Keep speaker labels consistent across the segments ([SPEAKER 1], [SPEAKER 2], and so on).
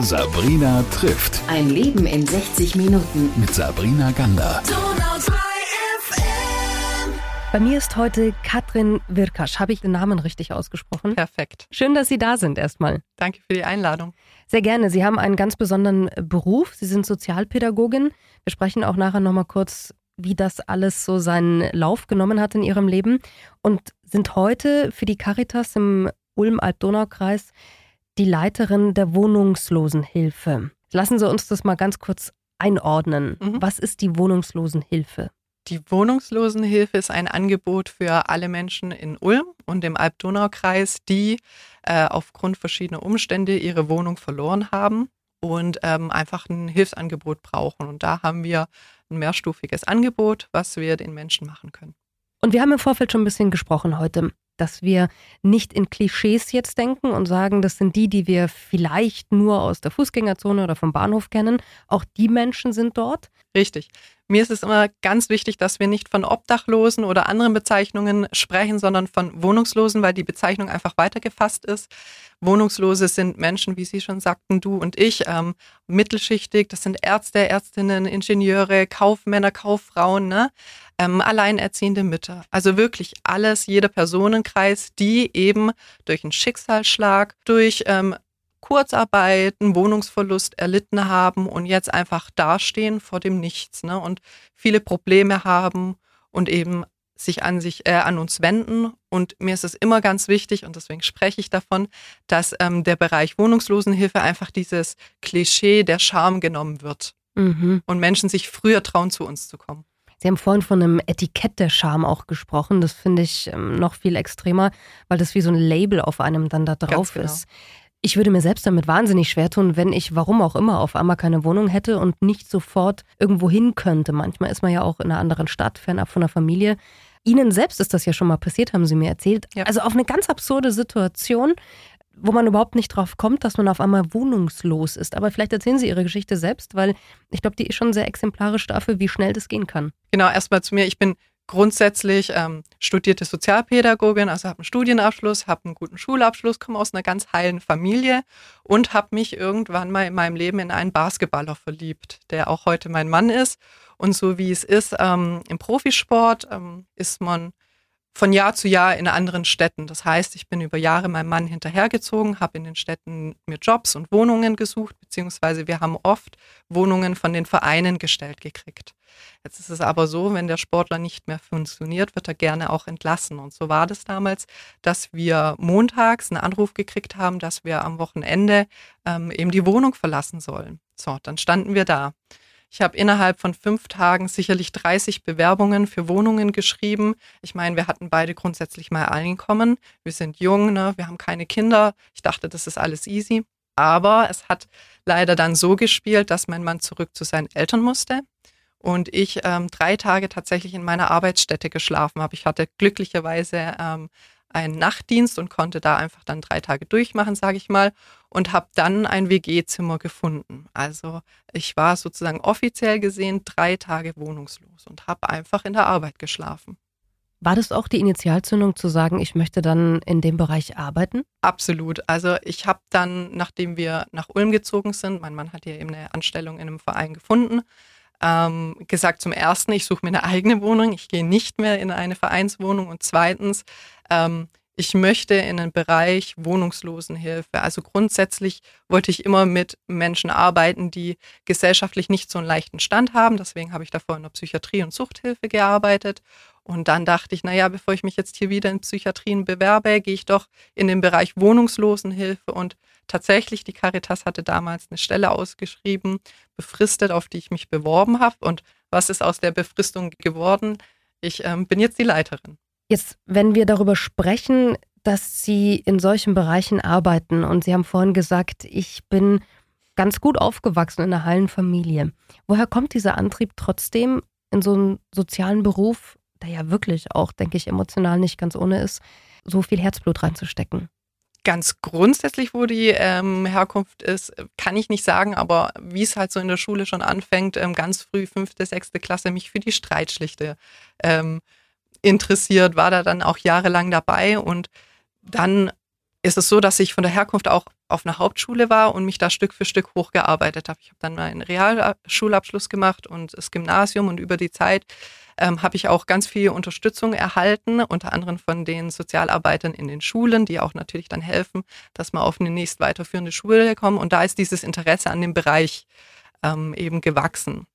[SPEAKER 1] Sabrina trifft.
[SPEAKER 2] Ein Leben in 60 Minuten.
[SPEAKER 1] Mit Sabrina Gander.
[SPEAKER 3] Bei mir ist heute Katrin Wirkasch. Habe ich den Namen richtig ausgesprochen?
[SPEAKER 4] Perfekt.
[SPEAKER 3] Schön, dass Sie da sind erstmal.
[SPEAKER 4] Danke für die Einladung.
[SPEAKER 3] Sehr gerne. Sie haben einen ganz besonderen Beruf. Sie sind Sozialpädagogin. Wir sprechen auch nachher nochmal kurz, wie das alles so seinen Lauf genommen hat in Ihrem Leben und sind heute für die Caritas im Ulm-Alb-Donau-Kreis die Leiterin der Wohnungslosenhilfe. Lassen Sie uns das mal ganz kurz einordnen. Mhm. Was ist die Wohnungslosenhilfe?
[SPEAKER 4] Die Wohnungslosenhilfe ist ein Angebot für alle Menschen in Ulm und im Alb-Donau-Kreis, die äh, aufgrund verschiedener Umstände ihre Wohnung verloren haben und ähm, einfach ein Hilfsangebot brauchen. Und da haben wir ein mehrstufiges Angebot, was wir den Menschen machen können.
[SPEAKER 3] Und wir haben im Vorfeld schon ein bisschen gesprochen heute dass wir nicht in Klischees jetzt denken und sagen, das sind die, die wir vielleicht nur aus der Fußgängerzone oder vom Bahnhof kennen. Auch die Menschen sind dort.
[SPEAKER 4] Richtig. Mir ist es immer ganz wichtig, dass wir nicht von Obdachlosen oder anderen Bezeichnungen sprechen, sondern von Wohnungslosen, weil die Bezeichnung einfach weitergefasst ist. Wohnungslose sind Menschen, wie Sie schon sagten, du und ich, ähm, mittelschichtig. Das sind Ärzte, Ärztinnen, Ingenieure, Kaufmänner, Kauffrauen, ne? Ähm, alleinerziehende Mütter. Also wirklich alles, jeder Personenkreis, die eben durch einen Schicksalsschlag, durch ähm, Kurzarbeit, einen Wohnungsverlust erlitten haben und jetzt einfach dastehen vor dem Nichts ne? und viele Probleme haben und eben sich an sich äh, an uns wenden und mir ist es immer ganz wichtig und deswegen spreche ich davon, dass ähm, der Bereich Wohnungslosenhilfe einfach dieses Klischee der Scham genommen wird mhm. und Menschen sich früher trauen zu uns zu kommen.
[SPEAKER 3] Sie haben vorhin von einem Etikett der Scham auch gesprochen. Das finde ich ähm, noch viel extremer, weil das wie so ein Label auf einem dann da drauf genau. ist. Ich würde mir selbst damit wahnsinnig schwer tun, wenn ich, warum auch immer, auf einmal keine Wohnung hätte und nicht sofort irgendwo hin könnte. Manchmal ist man ja auch in einer anderen Stadt, fernab von der Familie. Ihnen selbst ist das ja schon mal passiert, haben Sie mir erzählt. Ja. Also auf eine ganz absurde Situation, wo man überhaupt nicht drauf kommt, dass man auf einmal wohnungslos ist. Aber vielleicht erzählen Sie Ihre Geschichte selbst, weil ich glaube, die ist schon sehr exemplarisch dafür, wie schnell das gehen kann.
[SPEAKER 4] Genau, erstmal zu mir. Ich bin grundsätzlich ähm, studierte Sozialpädagogin, also habe einen Studienabschluss, habe einen guten Schulabschluss, komme aus einer ganz heilen Familie und habe mich irgendwann mal in meinem Leben in einen Basketballer verliebt, der auch heute mein Mann ist. Und so wie es ist ähm, im Profisport, ähm, ist man von Jahr zu Jahr in anderen Städten. Das heißt, ich bin über Jahre meinem Mann hinterhergezogen, habe in den Städten mir Jobs und Wohnungen gesucht, beziehungsweise wir haben oft Wohnungen von den Vereinen gestellt gekriegt. Jetzt ist es aber so, wenn der Sportler nicht mehr funktioniert, wird er gerne auch entlassen. Und so war das damals, dass wir montags einen Anruf gekriegt haben, dass wir am Wochenende ähm, eben die Wohnung verlassen sollen. So, dann standen wir da. Ich habe innerhalb von fünf Tagen sicherlich 30 Bewerbungen für Wohnungen geschrieben. Ich meine, wir hatten beide grundsätzlich mal Einkommen. Wir sind jung, ne? wir haben keine Kinder. Ich dachte, das ist alles easy. Aber es hat leider dann so gespielt, dass mein Mann zurück zu seinen Eltern musste und ich ähm, drei Tage tatsächlich in meiner Arbeitsstätte geschlafen habe. Ich hatte glücklicherweise ähm, einen Nachtdienst und konnte da einfach dann drei Tage durchmachen, sage ich mal, und habe dann ein WG-Zimmer gefunden. Also ich war sozusagen offiziell gesehen drei Tage wohnungslos und habe einfach in der Arbeit geschlafen.
[SPEAKER 3] War das auch die Initialzündung zu sagen, ich möchte dann in dem Bereich arbeiten?
[SPEAKER 4] Absolut. Also ich habe dann, nachdem wir nach Ulm gezogen sind, mein Mann hat ja eben eine Anstellung in einem Verein gefunden, ähm, gesagt zum ersten, ich suche mir eine eigene Wohnung, ich gehe nicht mehr in eine Vereinswohnung und zweitens, ähm, ich möchte in den Bereich Wohnungslosenhilfe. Also grundsätzlich wollte ich immer mit Menschen arbeiten, die gesellschaftlich nicht so einen leichten Stand haben. Deswegen habe ich davor in der Psychiatrie und Suchthilfe gearbeitet. Und dann dachte ich, naja, bevor ich mich jetzt hier wieder in Psychiatrien bewerbe, gehe ich doch in den Bereich Wohnungslosenhilfe und tatsächlich, die Caritas hatte damals eine Stelle ausgeschrieben, befristet, auf die ich mich beworben habe. Und was ist aus der Befristung geworden? Ich ähm, bin jetzt die Leiterin.
[SPEAKER 3] Jetzt, wenn wir darüber sprechen, dass Sie in solchen Bereichen arbeiten und Sie haben vorhin gesagt, ich bin ganz gut aufgewachsen in einer heilen Familie. Woher kommt dieser Antrieb trotzdem in so einen sozialen Beruf, der ja wirklich auch, denke ich, emotional nicht ganz ohne ist, so viel Herzblut reinzustecken?
[SPEAKER 4] Ganz grundsätzlich, wo die ähm, Herkunft ist, kann ich nicht sagen, aber wie es halt so in der Schule schon anfängt, ähm, ganz früh, fünfte, sechste Klasse, mich für die Streitschlichte ähm, interessiert, war da dann auch jahrelang dabei und dann ist es so, dass ich von der Herkunft auch auf einer Hauptschule war und mich da Stück für Stück hochgearbeitet habe. Ich habe dann meinen Realschulabschluss gemacht und das Gymnasium und über die Zeit ähm, habe ich auch ganz viel Unterstützung erhalten, unter anderem von den Sozialarbeitern in den Schulen, die auch natürlich dann helfen, dass man auf eine nächst weiterführende Schule kommt. Und da ist dieses Interesse an dem Bereich ähm, eben gewachsen.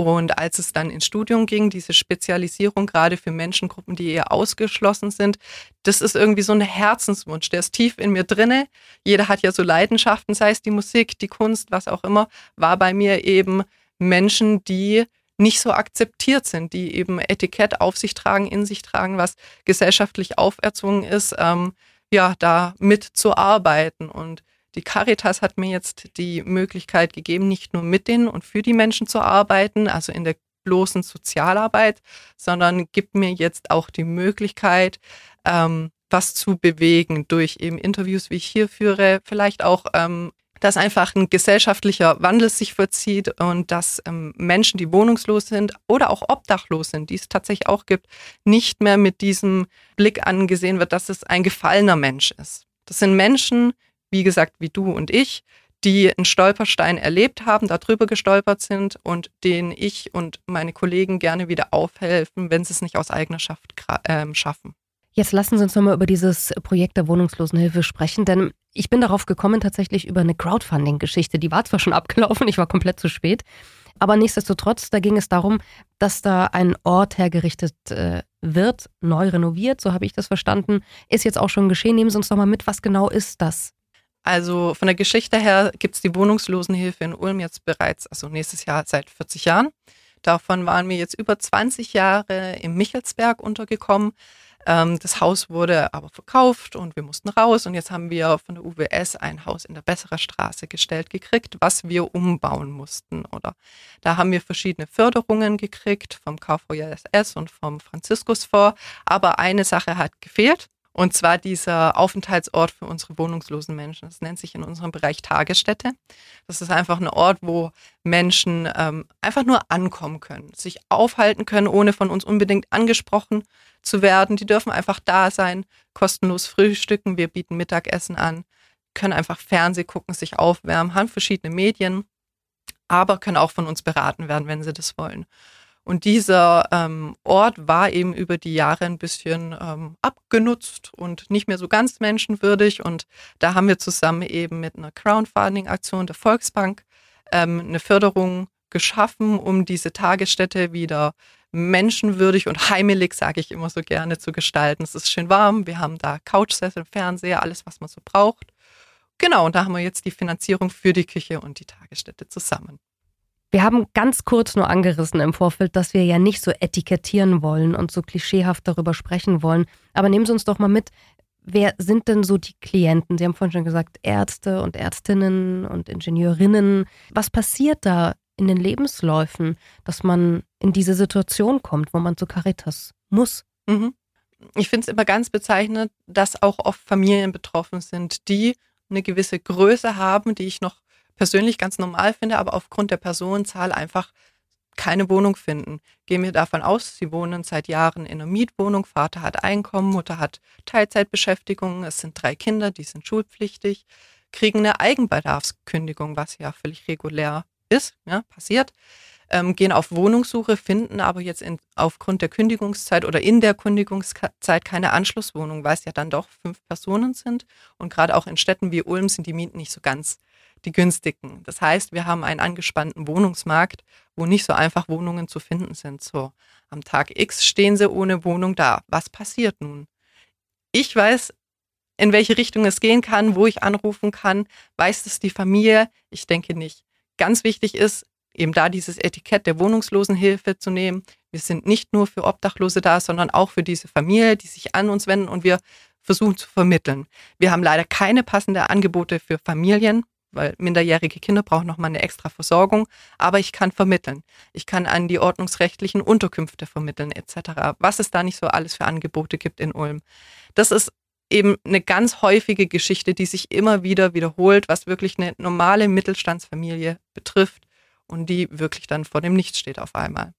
[SPEAKER 4] Und als es dann ins Studium ging, diese Spezialisierung gerade für Menschengruppen, die eher ausgeschlossen sind, das ist irgendwie so ein Herzenswunsch, der ist tief in mir drinne. Jeder hat ja so Leidenschaften, sei es die Musik, die Kunst, was auch immer, war bei mir eben Menschen, die nicht so akzeptiert sind, die eben Etikett auf sich tragen, in sich tragen, was gesellschaftlich auferzwungen ist, ähm, ja, da mitzuarbeiten. Und die Caritas hat mir jetzt die Möglichkeit gegeben, nicht nur mit denen und für die Menschen zu arbeiten, also in der bloßen Sozialarbeit, sondern gibt mir jetzt auch die Möglichkeit, ähm, was zu bewegen durch eben Interviews, wie ich hier führe, vielleicht auch ähm, dass einfach ein gesellschaftlicher Wandel sich vollzieht und dass ähm, Menschen, die wohnungslos sind oder auch obdachlos sind, die es tatsächlich auch gibt, nicht mehr mit diesem Blick angesehen wird, dass es ein gefallener Mensch ist. Das sind Menschen, wie gesagt, wie du und ich, die einen Stolperstein erlebt haben, darüber gestolpert sind und denen ich und meine Kollegen gerne wieder aufhelfen, wenn sie es nicht aus eigener Schaft äh, schaffen.
[SPEAKER 3] Jetzt lassen Sie uns nochmal über dieses Projekt der Wohnungslosenhilfe sprechen, denn ich bin darauf gekommen tatsächlich über eine Crowdfunding-Geschichte. Die war zwar schon abgelaufen, ich war komplett zu spät, aber nichtsdestotrotz, da ging es darum, dass da ein Ort hergerichtet äh, wird, neu renoviert, so habe ich das verstanden. Ist jetzt auch schon geschehen. Nehmen Sie uns doch mal mit, was genau ist das?
[SPEAKER 4] Also von der Geschichte her gibt es die Wohnungslosenhilfe in Ulm jetzt bereits, also nächstes Jahr seit 40 Jahren. Davon waren wir jetzt über 20 Jahre im Michelsberg untergekommen. Ähm, das Haus wurde aber verkauft und wir mussten raus. Und jetzt haben wir von der UWS ein Haus in der Besserer Straße gestellt gekriegt, was wir umbauen mussten. Oder da haben wir verschiedene Förderungen gekriegt vom KVJSS und vom Franziskusfonds. Aber eine Sache hat gefehlt. Und zwar dieser Aufenthaltsort für unsere wohnungslosen Menschen. Das nennt sich in unserem Bereich Tagesstätte. Das ist einfach ein Ort, wo Menschen ähm, einfach nur ankommen können, sich aufhalten können, ohne von uns unbedingt angesprochen zu werden. Die dürfen einfach da sein, kostenlos frühstücken. Wir bieten Mittagessen an, können einfach Fernseh gucken, sich aufwärmen, haben verschiedene Medien, aber können auch von uns beraten werden, wenn sie das wollen. Und dieser ähm, Ort war eben über die Jahre ein bisschen ähm, abgenutzt und nicht mehr so ganz menschenwürdig. Und da haben wir zusammen eben mit einer Crowdfunding-Aktion der Volksbank ähm, eine Förderung geschaffen, um diese Tagesstätte wieder menschenwürdig und heimelig, sage ich immer so gerne, zu gestalten. Es ist schön warm, wir haben da Couchsessel, Fernseher, alles, was man so braucht. Genau, und da haben wir jetzt die Finanzierung für die Küche und die Tagesstätte zusammen.
[SPEAKER 3] Wir haben ganz kurz nur angerissen im Vorfeld, dass wir ja nicht so etikettieren wollen und so klischeehaft darüber sprechen wollen. Aber nehmen Sie uns doch mal mit, wer sind denn so die Klienten? Sie haben vorhin schon gesagt, Ärzte und Ärztinnen und Ingenieurinnen. Was passiert da in den Lebensläufen, dass man in diese Situation kommt, wo man zu Caritas muss?
[SPEAKER 4] Mhm. Ich finde es immer ganz bezeichnend, dass auch oft Familien betroffen sind, die eine gewisse Größe haben, die ich noch persönlich ganz normal finde, aber aufgrund der Personenzahl einfach keine Wohnung finden. Gehen wir davon aus, sie wohnen seit Jahren in einer Mietwohnung, Vater hat Einkommen, Mutter hat Teilzeitbeschäftigung, es sind drei Kinder, die sind schulpflichtig, kriegen eine Eigenbedarfskündigung, was ja völlig regulär ist, ja, passiert, ähm, gehen auf Wohnungssuche, finden aber jetzt in, aufgrund der Kündigungszeit oder in der Kündigungszeit keine Anschlusswohnung, weil es ja dann doch fünf Personen sind. Und gerade auch in Städten wie Ulm sind die Mieten nicht so ganz die günstigen. Das heißt, wir haben einen angespannten Wohnungsmarkt, wo nicht so einfach Wohnungen zu finden sind. So, am Tag X stehen sie ohne Wohnung da. Was passiert nun? Ich weiß, in welche Richtung es gehen kann, wo ich anrufen kann. Weiß es die Familie? Ich denke nicht. Ganz wichtig ist, eben da dieses Etikett der Wohnungslosenhilfe zu nehmen. Wir sind nicht nur für Obdachlose da, sondern auch für diese Familie, die sich an uns wenden und wir versuchen zu vermitteln. Wir haben leider keine passenden Angebote für Familien weil minderjährige Kinder brauchen nochmal eine extra Versorgung, aber ich kann vermitteln. Ich kann an die ordnungsrechtlichen Unterkünfte vermitteln etc. Was es da nicht so alles für Angebote gibt in Ulm. Das ist eben eine ganz häufige Geschichte, die sich immer wieder wiederholt, was wirklich eine normale Mittelstandsfamilie betrifft und die wirklich dann vor dem Nichts steht auf einmal.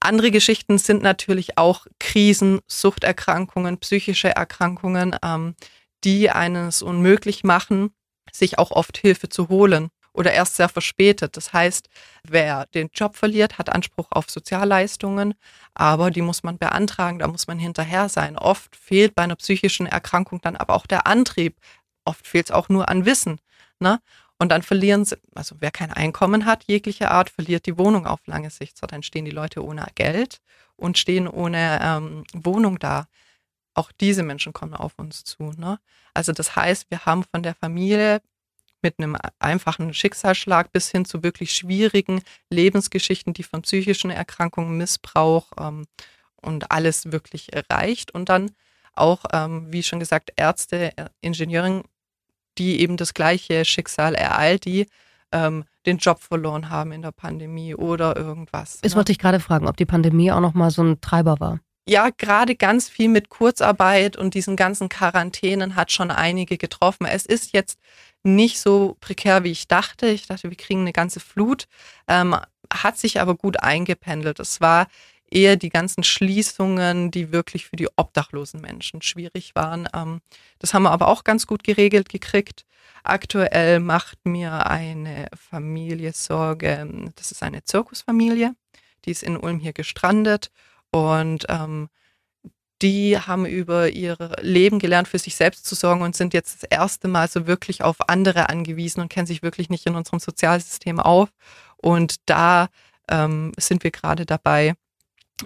[SPEAKER 4] Andere Geschichten sind natürlich auch Krisen, Suchterkrankungen, psychische Erkrankungen. Ähm, die eines unmöglich machen, sich auch oft Hilfe zu holen oder erst sehr verspätet. Das heißt, wer den Job verliert, hat Anspruch auf Sozialleistungen, aber die muss man beantragen, da muss man hinterher sein. Oft fehlt bei einer psychischen Erkrankung dann aber auch der Antrieb. Oft fehlt es auch nur an Wissen. Ne? Und dann verlieren sie, also wer kein Einkommen hat, jegliche Art, verliert die Wohnung auf lange Sicht. So, dann stehen die Leute ohne Geld und stehen ohne ähm, Wohnung da. Auch diese Menschen kommen auf uns zu. Ne? Also das heißt, wir haben von der Familie mit einem einfachen Schicksalsschlag bis hin zu wirklich schwierigen Lebensgeschichten, die von psychischen Erkrankungen, Missbrauch ähm, und alles wirklich reicht. Und dann auch, ähm, wie schon gesagt, Ärzte, äh, Ingenieuren, die eben das gleiche Schicksal ereilt, die ähm, den Job verloren haben in der Pandemie oder irgendwas.
[SPEAKER 3] Das ne? wollte ich gerade fragen, ob die Pandemie auch nochmal so ein Treiber war
[SPEAKER 4] ja, gerade ganz viel mit Kurzarbeit und diesen ganzen Quarantänen hat schon einige getroffen. Es ist jetzt nicht so prekär, wie ich dachte. Ich dachte, wir kriegen eine ganze Flut, ähm, hat sich aber gut eingependelt. Es war eher die ganzen Schließungen, die wirklich für die obdachlosen Menschen schwierig waren. Ähm, das haben wir aber auch ganz gut geregelt gekriegt. Aktuell macht mir eine Familie Sorge. Das ist eine Zirkusfamilie. Die ist in Ulm hier gestrandet und ähm, die haben über ihr Leben gelernt, für sich selbst zu sorgen und sind jetzt das erste Mal so wirklich auf andere angewiesen und kennen sich wirklich nicht in unserem Sozialsystem auf. Und da ähm, sind wir gerade dabei,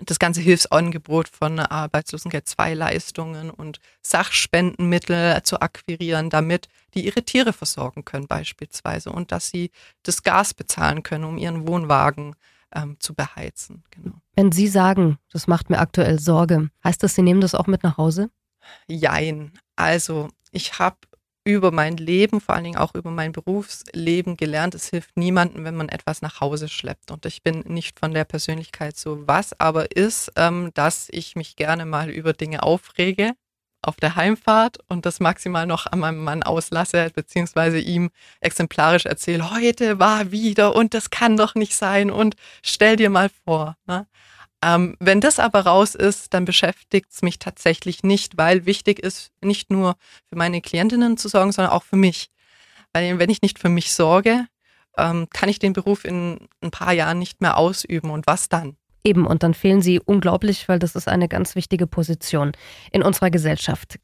[SPEAKER 4] das ganze Hilfsangebot von Arbeitslosengeld 2 Leistungen und Sachspendenmittel zu akquirieren, damit die ihre Tiere versorgen können beispielsweise und dass sie das Gas bezahlen können, um ihren Wohnwagen ähm, zu beheizen. Genau.
[SPEAKER 3] Wenn Sie sagen, das macht mir aktuell Sorge, heißt das, Sie nehmen das auch mit nach Hause?
[SPEAKER 4] Jein. Also ich habe über mein Leben, vor allen Dingen auch über mein Berufsleben gelernt, es hilft niemandem, wenn man etwas nach Hause schleppt. Und ich bin nicht von der Persönlichkeit so. Was aber ist, ähm, dass ich mich gerne mal über Dinge aufrege auf der Heimfahrt und das maximal noch an meinem Mann auslasse, beziehungsweise ihm exemplarisch erzähle, heute war wieder und das kann doch nicht sein und stell dir mal vor. Ne? Ähm, wenn das aber raus ist, dann beschäftigt es mich tatsächlich nicht, weil wichtig ist, nicht nur für meine Klientinnen zu sorgen, sondern auch für mich. Weil wenn ich nicht für mich sorge, ähm, kann ich den Beruf in ein paar Jahren nicht mehr ausüben. Und was dann?
[SPEAKER 3] Eben, und dann fehlen sie unglaublich, weil das ist eine ganz wichtige Position in unserer Gesellschaft.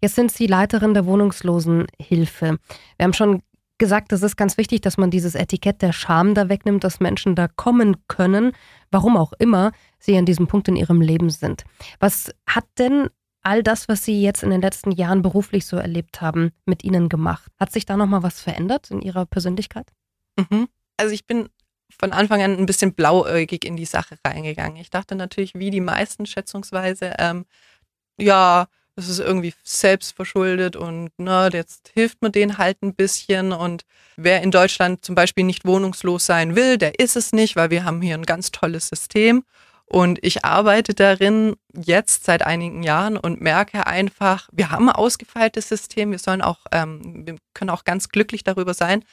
[SPEAKER 3] Jetzt sind Sie Leiterin der Wohnungslosenhilfe. Wir haben schon gesagt, es ist ganz wichtig, dass man dieses Etikett der Scham da wegnimmt, dass Menschen da kommen können, warum auch immer sie an diesem Punkt in ihrem Leben sind. Was hat denn all das, was Sie jetzt in den letzten Jahren beruflich so erlebt haben, mit Ihnen gemacht? Hat sich da nochmal was verändert in Ihrer Persönlichkeit?
[SPEAKER 4] Mhm. Also ich bin von Anfang an ein bisschen blauäugig in die Sache reingegangen. Ich dachte natürlich, wie die meisten schätzungsweise, ähm, ja, das ist irgendwie selbst verschuldet und ne, jetzt hilft man denen halt ein bisschen. Und wer in Deutschland zum Beispiel nicht wohnungslos sein will, der ist es nicht, weil wir haben hier ein ganz tolles System. Und ich arbeite darin jetzt seit einigen Jahren und merke einfach, wir haben ein ausgefeiltes System, wir sollen auch, ähm, wir können auch ganz glücklich darüber sein,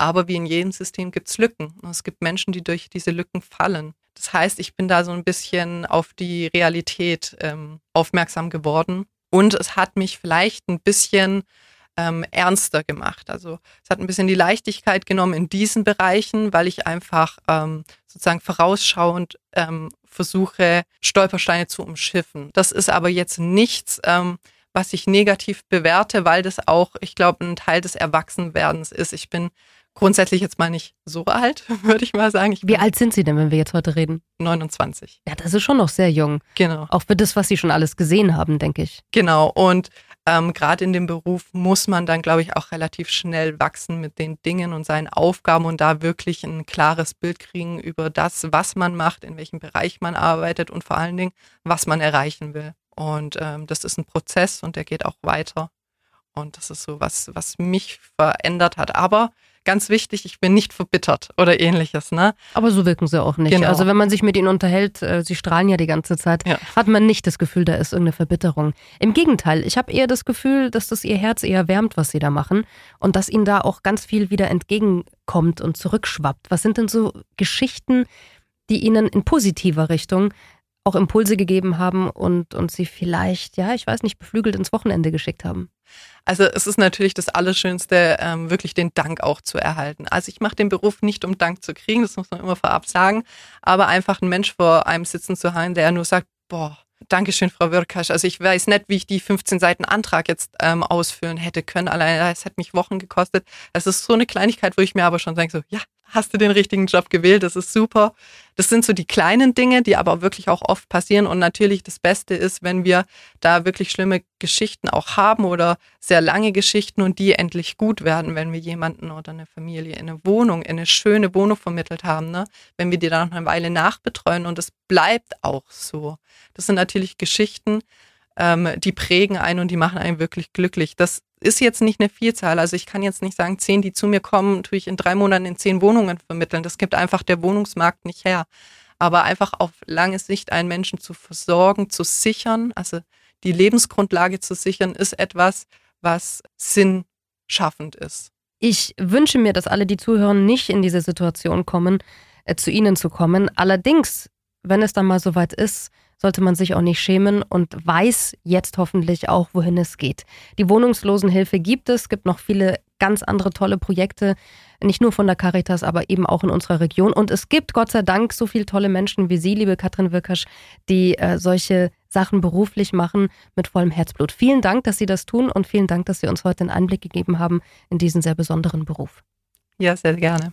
[SPEAKER 4] aber wie in jedem System gibt es Lücken. Es gibt Menschen, die durch diese Lücken fallen. Das heißt, ich bin da so ein bisschen auf die Realität ähm, aufmerksam geworden. Und es hat mich vielleicht ein bisschen ähm, ernster gemacht. Also es hat ein bisschen die Leichtigkeit genommen in diesen Bereichen, weil ich einfach ähm, sozusagen vorausschauend ähm, versuche, Stolpersteine zu umschiffen. Das ist aber jetzt nichts, ähm, was ich negativ bewerte, weil das auch, ich glaube, ein Teil des Erwachsenwerdens ist. Ich bin grundsätzlich jetzt mal nicht so alt, würde ich mal sagen. Ich
[SPEAKER 3] Wie alt sind Sie denn, wenn wir jetzt heute reden?
[SPEAKER 4] 29.
[SPEAKER 3] Ja, das ist schon noch sehr jung.
[SPEAKER 4] Genau.
[SPEAKER 3] Auch für das, was Sie schon alles gesehen haben, denke ich.
[SPEAKER 4] Genau. Und ähm, gerade in dem Beruf muss man dann, glaube ich, auch relativ schnell wachsen mit den Dingen und seinen Aufgaben und da wirklich ein klares Bild kriegen über das, was man macht, in welchem Bereich man arbeitet und vor allen Dingen, was man erreichen will. Und ähm, das ist ein Prozess und der geht auch weiter. Und das ist so was, was mich verändert hat. Aber ganz wichtig, ich bin nicht verbittert oder ähnliches. Ne?
[SPEAKER 3] Aber so wirken sie auch nicht. Genau. Also wenn man sich mit ihnen unterhält, äh, sie strahlen ja die ganze Zeit,
[SPEAKER 4] ja.
[SPEAKER 3] hat man nicht das Gefühl, da ist irgendeine Verbitterung. Im Gegenteil, ich habe eher das Gefühl, dass das ihr Herz eher wärmt, was sie da machen und dass ihnen da auch ganz viel wieder entgegenkommt und zurückschwappt. Was sind denn so Geschichten, die ihnen in positiver Richtung auch Impulse gegeben haben und, und sie vielleicht, ja, ich weiß nicht, beflügelt ins Wochenende geschickt haben?
[SPEAKER 4] Also es ist natürlich das Allerschönste, ähm, wirklich den Dank auch zu erhalten. Also ich mache den Beruf nicht, um Dank zu kriegen, das muss man immer vorab sagen, aber einfach ein Mensch vor einem sitzen zu haben, der nur sagt, boah, Dankeschön, Frau Wirkasch. Also ich weiß nicht, wie ich die 15 Seiten Antrag jetzt ähm, ausfüllen hätte können. Allein es hat mich Wochen gekostet. Es ist so eine Kleinigkeit, wo ich mir aber schon denke, so, ja, hast du den richtigen Job gewählt, das ist super. Das sind so die kleinen Dinge, die aber wirklich auch oft passieren. Und natürlich das Beste ist, wenn wir da wirklich schlimme Geschichten auch haben oder sehr lange Geschichten und die endlich gut werden, wenn wir jemanden oder eine Familie in eine Wohnung, in eine schöne Wohnung vermittelt haben, ne? wenn wir die dann noch eine Weile nachbetreuen und es bleibt auch so. Das sind natürlich Geschichten, ähm, die prägen einen und die machen einen wirklich glücklich. Das ist jetzt nicht eine Vielzahl. Also ich kann jetzt nicht sagen, zehn, die zu mir kommen, tue ich in drei Monaten in zehn Wohnungen vermitteln. Das gibt einfach der Wohnungsmarkt nicht her. Aber einfach auf lange Sicht einen Menschen zu versorgen, zu sichern, also die Lebensgrundlage zu sichern, ist etwas, was sinnschaffend ist.
[SPEAKER 3] Ich wünsche mir, dass alle, die zuhören, nicht in diese Situation kommen, äh, zu Ihnen zu kommen. Allerdings, wenn es dann mal soweit ist, sollte man sich auch nicht schämen und weiß jetzt hoffentlich auch, wohin es geht. Die Wohnungslosenhilfe gibt es, gibt noch viele ganz andere tolle Projekte, nicht nur von der Caritas, aber eben auch in unserer Region. Und es gibt Gott sei Dank so viele tolle Menschen wie Sie, liebe Katrin Wirkasch, die äh, solche Sachen beruflich machen mit vollem Herzblut. Vielen Dank, dass Sie das tun und vielen Dank, dass Sie uns heute einen Einblick gegeben haben in diesen sehr besonderen Beruf.
[SPEAKER 4] Ja, sehr gerne.